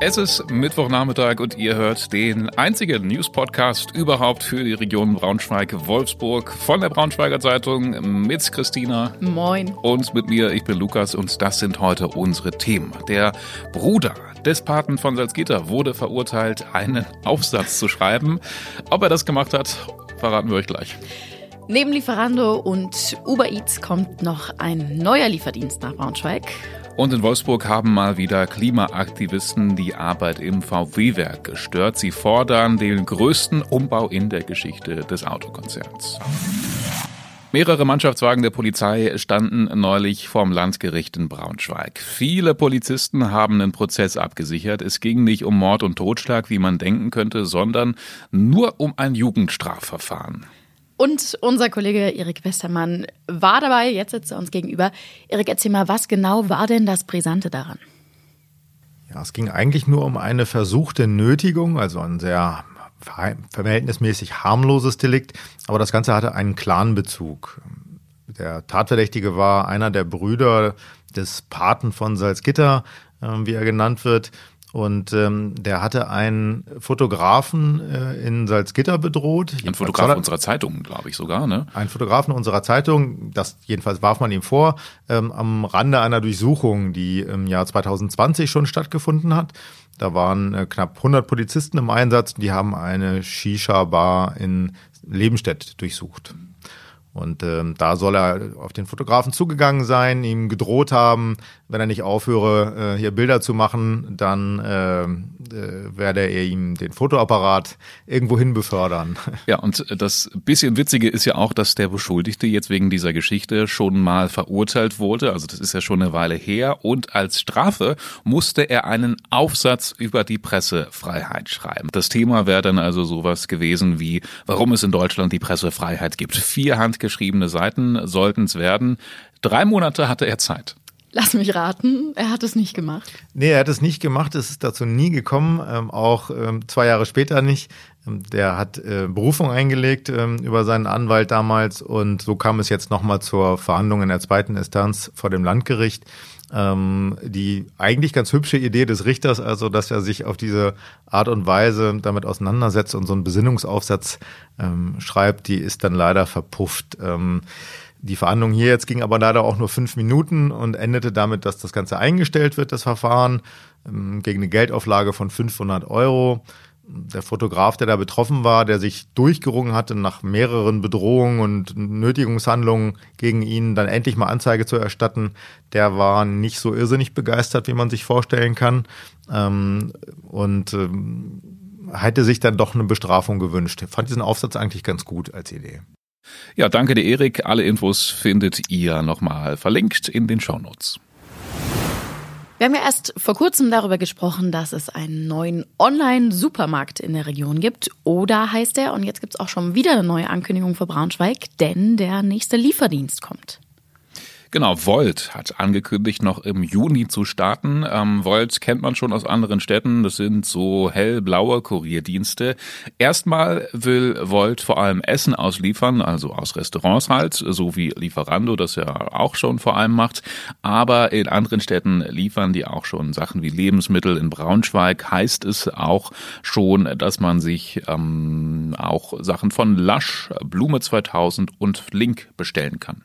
Es ist Mittwochnachmittag und ihr hört den einzigen News-Podcast überhaupt für die Region Braunschweig-Wolfsburg von der Braunschweiger Zeitung mit Christina. Moin. Und mit mir, ich bin Lukas und das sind heute unsere Themen. Der Bruder des Paten von Salzgitter wurde verurteilt, einen Aufsatz zu schreiben. Ob er das gemacht hat, verraten wir euch gleich. Neben Lieferando und Uber Eats kommt noch ein neuer Lieferdienst nach Braunschweig. Und in Wolfsburg haben mal wieder Klimaaktivisten die Arbeit im VW-Werk gestört. Sie fordern den größten Umbau in der Geschichte des Autokonzerns. Mehrere Mannschaftswagen der Polizei standen neulich vorm Landgericht in Braunschweig. Viele Polizisten haben den Prozess abgesichert. Es ging nicht um Mord und Totschlag, wie man denken könnte, sondern nur um ein Jugendstrafverfahren. Und unser Kollege Erik Westermann war dabei, jetzt sitzt er uns gegenüber. Erik, erzähl mal, was genau war denn das Brisante daran? Ja, es ging eigentlich nur um eine versuchte Nötigung, also ein sehr verhältnismäßig harmloses Delikt, aber das Ganze hatte einen Clanbezug. Der Tatverdächtige war einer der Brüder des Paten von Salzgitter, äh, wie er genannt wird, und ähm, der hatte einen Fotografen äh, in Salzgitter bedroht. Ein Fotograf unserer Zeitung, glaube ich sogar, ne? Ein Fotografen unserer Zeitung, das jedenfalls warf man ihm vor, ähm, am Rande einer Durchsuchung, die im Jahr 2020 schon stattgefunden hat. Da waren äh, knapp 100 Polizisten im Einsatz, die haben eine Shisha-Bar in Lebenstedt durchsucht. Und ähm, da soll er auf den Fotografen zugegangen sein, ihm gedroht haben, wenn er nicht aufhöre, äh, hier Bilder zu machen, dann äh, äh, werde er ihm den Fotoapparat irgendwo hin befördern. Ja, und das bisschen Witzige ist ja auch, dass der Beschuldigte jetzt wegen dieser Geschichte schon mal verurteilt wurde. Also das ist ja schon eine Weile her. Und als Strafe musste er einen Aufsatz über die Pressefreiheit schreiben. Das Thema wäre dann also sowas gewesen wie, warum es in Deutschland die Pressefreiheit gibt. Vier handgeschriebene Seiten sollten es werden. Drei Monate hatte er Zeit. Lass mich raten, er hat es nicht gemacht. Nee, er hat es nicht gemacht, es ist dazu nie gekommen, ähm, auch ähm, zwei Jahre später nicht. Ähm, der hat äh, Berufung eingelegt ähm, über seinen Anwalt damals und so kam es jetzt nochmal zur Verhandlung in der zweiten Instanz vor dem Landgericht. Ähm, die eigentlich ganz hübsche Idee des Richters, also dass er sich auf diese Art und Weise damit auseinandersetzt und so einen Besinnungsaufsatz ähm, schreibt, die ist dann leider verpufft. Ähm, die Verhandlung hier jetzt ging aber leider auch nur fünf Minuten und endete damit, dass das Ganze eingestellt wird, das Verfahren, ähm, gegen eine Geldauflage von 500 Euro. Der Fotograf, der da betroffen war, der sich durchgerungen hatte, nach mehreren Bedrohungen und Nötigungshandlungen gegen ihn dann endlich mal Anzeige zu erstatten, der war nicht so irrsinnig begeistert, wie man sich vorstellen kann. Ähm, und ähm, hätte sich dann doch eine Bestrafung gewünscht. Fand diesen Aufsatz eigentlich ganz gut als Idee. Ja, danke dir, Erik. Alle Infos findet ihr nochmal verlinkt in den Shownotes. Wir haben ja erst vor kurzem darüber gesprochen, dass es einen neuen Online-Supermarkt in der Region gibt. Oder heißt er, und jetzt gibt es auch schon wieder eine neue Ankündigung für Braunschweig, denn der nächste Lieferdienst kommt. Genau, Volt hat angekündigt, noch im Juni zu starten. Ähm, Volt kennt man schon aus anderen Städten. Das sind so hellblaue Kurierdienste. Erstmal will Volt vor allem Essen ausliefern, also aus Restaurants halt, so wie Lieferando das ja auch schon vor allem macht. Aber in anderen Städten liefern die auch schon Sachen wie Lebensmittel. In Braunschweig heißt es auch schon, dass man sich ähm, auch Sachen von Lush, Blume 2000 und Link bestellen kann.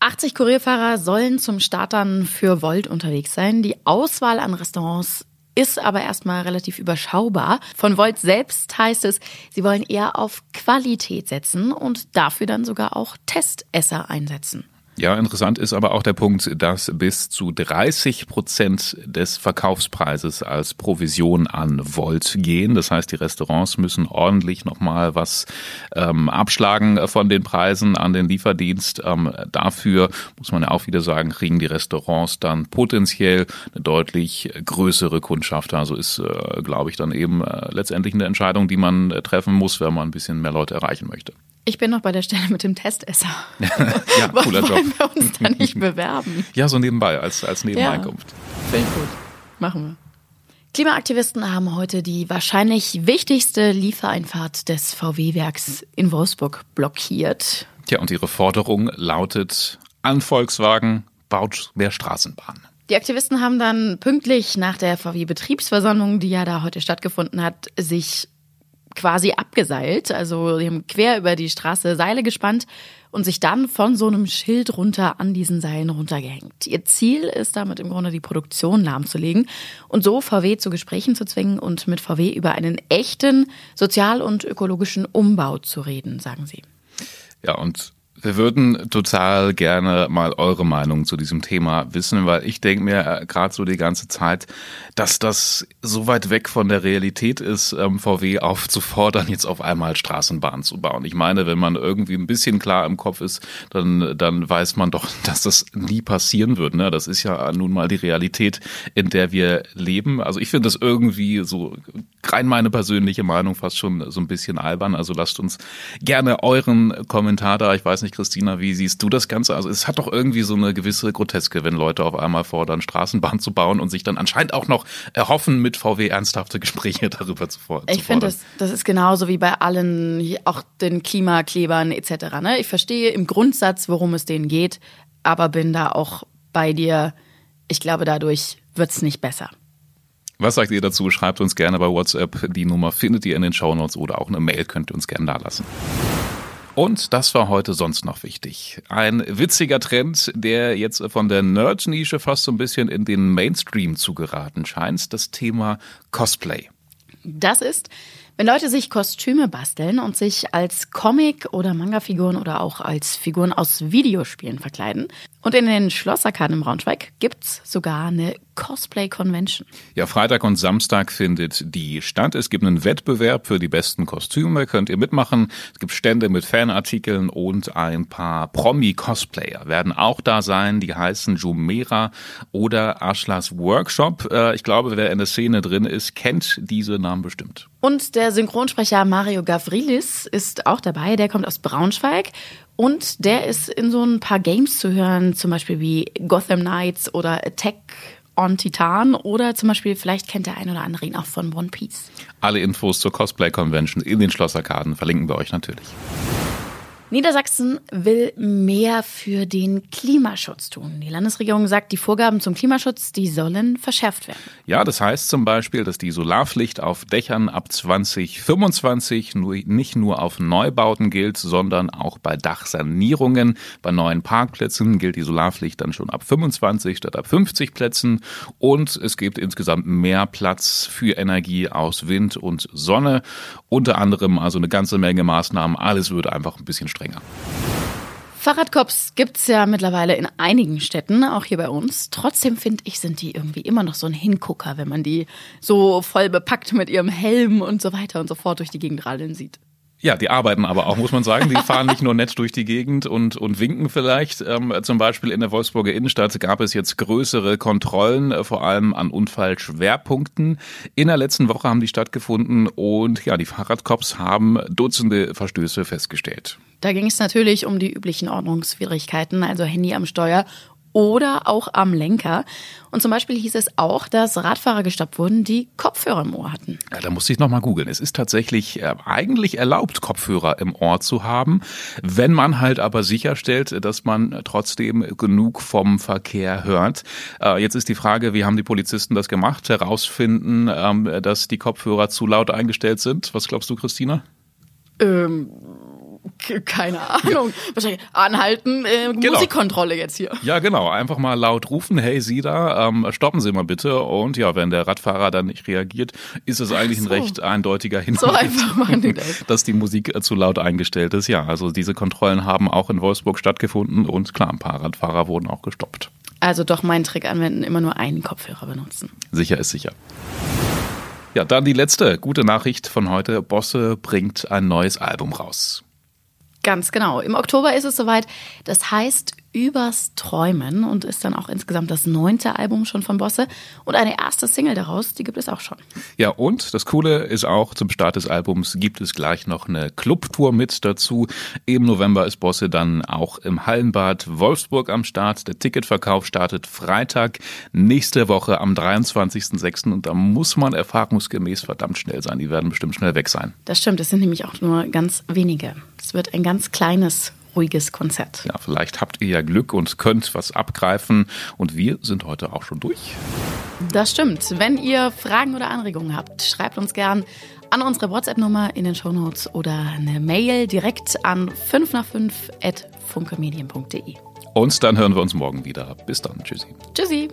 80 Kurierfahrer sollen zum Start dann für Volt unterwegs sein. Die Auswahl an Restaurants ist aber erstmal relativ überschaubar. Von Volt selbst heißt es, sie wollen eher auf Qualität setzen und dafür dann sogar auch Testesser einsetzen. Ja, interessant ist aber auch der Punkt, dass bis zu 30 Prozent des Verkaufspreises als Provision an Volt gehen. Das heißt, die Restaurants müssen ordentlich nochmal was ähm, abschlagen von den Preisen an den Lieferdienst. Ähm, dafür muss man ja auch wieder sagen, kriegen die Restaurants dann potenziell eine deutlich größere Kundschaft. Also ist, äh, glaube ich, dann eben äh, letztendlich eine Entscheidung, die man äh, treffen muss, wenn man ein bisschen mehr Leute erreichen möchte. Ich bin noch bei der Stelle mit dem Testesser. ja, cooler Job. Wollen wir uns da nicht bewerben? Ja, so nebenbei, als, als Nebeneinkunft. Ja, Finde ich gut. Machen wir. Klimaaktivisten haben heute die wahrscheinlich wichtigste Liefereinfahrt des VW-Werks in Wolfsburg blockiert. Tja, und ihre Forderung lautet, an Volkswagen baut mehr Straßenbahnen. Die Aktivisten haben dann pünktlich nach der VW-Betriebsversammlung, die ja da heute stattgefunden hat, sich quasi abgeseilt. Also die haben quer über die Straße Seile gespannt und sich dann von so einem Schild runter an diesen Seilen runtergehängt. Ihr Ziel ist damit im Grunde die Produktion lahmzulegen und so VW zu Gesprächen zu zwingen und mit VW über einen echten sozial- und ökologischen Umbau zu reden, sagen sie. Ja, und wir würden total gerne mal eure Meinung zu diesem Thema wissen, weil ich denke mir äh, gerade so die ganze Zeit, dass das so weit weg von der Realität ist, ähm, VW aufzufordern, jetzt auf einmal Straßenbahnen zu bauen. Ich meine, wenn man irgendwie ein bisschen klar im Kopf ist, dann, dann weiß man doch, dass das nie passieren wird. Ne? Das ist ja nun mal die Realität, in der wir leben. Also ich finde das irgendwie so rein meine persönliche Meinung fast schon so ein bisschen albern. Also lasst uns gerne euren Kommentar da. Ich weiß nicht, Christina, wie siehst du das Ganze? Also es hat doch irgendwie so eine gewisse Groteske, wenn Leute auf einmal fordern, Straßenbahn zu bauen und sich dann anscheinend auch noch erhoffen, mit VW ernsthafte Gespräche darüber zu, fordern. Ich finde, das, das ist genauso wie bei allen, auch den Klimaklebern etc. Ne? Ich verstehe im Grundsatz, worum es denen geht, aber bin da auch bei dir. Ich glaube, dadurch wird es nicht besser. Was sagt ihr dazu? Schreibt uns gerne bei WhatsApp. Die Nummer findet ihr in den Shownotes oder auch eine Mail könnt ihr uns gerne da lassen. Und das war heute sonst noch wichtig. Ein witziger Trend, der jetzt von der Nerd-Nische fast so ein bisschen in den Mainstream zu geraten scheint, das Thema Cosplay. Das ist, wenn Leute sich Kostüme basteln und sich als Comic- oder Manga-Figuren oder auch als Figuren aus Videospielen verkleiden. Und in den Schlossarkaden im Braunschweig gibt's sogar eine Cosplay-Convention. Ja, Freitag und Samstag findet die statt. Es gibt einen Wettbewerb für die besten Kostüme, könnt ihr mitmachen. Es gibt Stände mit Fanartikeln und ein paar Promi-Cosplayer werden auch da sein. Die heißen Jumera oder Ashlas Workshop. Äh, ich glaube, wer in der Szene drin ist, kennt diese Namen bestimmt. Und der Synchronsprecher Mario Gavrilis ist auch dabei. Der kommt aus Braunschweig und der ist in so ein paar Games zu hören, zum Beispiel wie Gotham Knights oder Attack on Titan oder zum Beispiel, vielleicht kennt der ein oder andere ihn auch von One Piece. Alle Infos zur Cosplay Convention in den Schlosserkarten verlinken wir euch natürlich. Niedersachsen will mehr für den Klimaschutz tun. Die Landesregierung sagt, die Vorgaben zum Klimaschutz, die sollen verschärft werden. Ja, das heißt zum Beispiel, dass die Solarpflicht auf Dächern ab 2025 nur, nicht nur auf Neubauten gilt, sondern auch bei Dachsanierungen. Bei neuen Parkplätzen gilt die Solarpflicht dann schon ab 25 statt ab 50 Plätzen. Und es gibt insgesamt mehr Platz für Energie aus Wind und Sonne. Unter anderem also eine ganze Menge Maßnahmen. Alles würde einfach ein bisschen strenger. Fahrradcops gibt's ja mittlerweile in einigen Städten, auch hier bei uns. Trotzdem finde ich, sind die irgendwie immer noch so ein Hingucker, wenn man die so voll bepackt mit ihrem Helm und so weiter und so fort durch die Gegend radeln sieht. Ja, die arbeiten aber auch, muss man sagen. Die fahren nicht nur nett durch die Gegend und, und winken vielleicht. Ähm, zum Beispiel in der Wolfsburger Innenstadt gab es jetzt größere Kontrollen, äh, vor allem an Unfallschwerpunkten. In der letzten Woche haben die stattgefunden und ja, die Fahrradcops haben Dutzende Verstöße festgestellt. Da ging es natürlich um die üblichen Ordnungswidrigkeiten, also Handy am Steuer oder auch am Lenker. Und zum Beispiel hieß es auch, dass Radfahrer gestoppt wurden, die Kopfhörer im Ohr hatten. Ja, da musste ich nochmal googeln. Es ist tatsächlich äh, eigentlich erlaubt, Kopfhörer im Ohr zu haben, wenn man halt aber sicherstellt, dass man trotzdem genug vom Verkehr hört. Äh, jetzt ist die Frage, wie haben die Polizisten das gemacht? Herausfinden, ähm, dass die Kopfhörer zu laut eingestellt sind. Was glaubst du, Christina? Ähm keine Ahnung. Ja. Wahrscheinlich anhalten, äh, genau. Musikkontrolle jetzt hier. Ja, genau. Einfach mal laut rufen, hey Sie da, ähm, stoppen Sie mal bitte. Und ja, wenn der Radfahrer dann nicht reagiert, ist es eigentlich so. ein recht eindeutiger Hinweis, so einfach machen die das. dass die Musik äh, zu laut eingestellt ist. Ja, also diese Kontrollen haben auch in Wolfsburg stattgefunden und klar, ein paar Radfahrer wurden auch gestoppt. Also doch meinen Trick anwenden, immer nur einen Kopfhörer benutzen. Sicher ist sicher. Ja, dann die letzte gute Nachricht von heute. Bosse bringt ein neues Album raus. Ganz genau. Im Oktober ist es soweit. Das heißt Übers Träumen und ist dann auch insgesamt das neunte Album schon von Bosse. Und eine erste Single daraus, die gibt es auch schon. Ja, und das Coole ist auch, zum Start des Albums gibt es gleich noch eine Clubtour mit dazu. Im November ist Bosse dann auch im Hallenbad Wolfsburg am Start. Der Ticketverkauf startet Freitag nächste Woche am 23.06. Und da muss man erfahrungsgemäß verdammt schnell sein. Die werden bestimmt schnell weg sein. Das stimmt, es sind nämlich auch nur ganz wenige. Es wird ein ganz kleines ruhiges Konzert. Ja, vielleicht habt ihr ja Glück und könnt was abgreifen. Und wir sind heute auch schon durch. Das stimmt. Wenn ihr Fragen oder Anregungen habt, schreibt uns gern an unsere WhatsApp-Nummer in den Shownotes oder eine Mail direkt an 5 nach 5 at funkemedien.de. Und dann hören wir uns morgen wieder. Bis dann. Tschüssi. Tschüssi.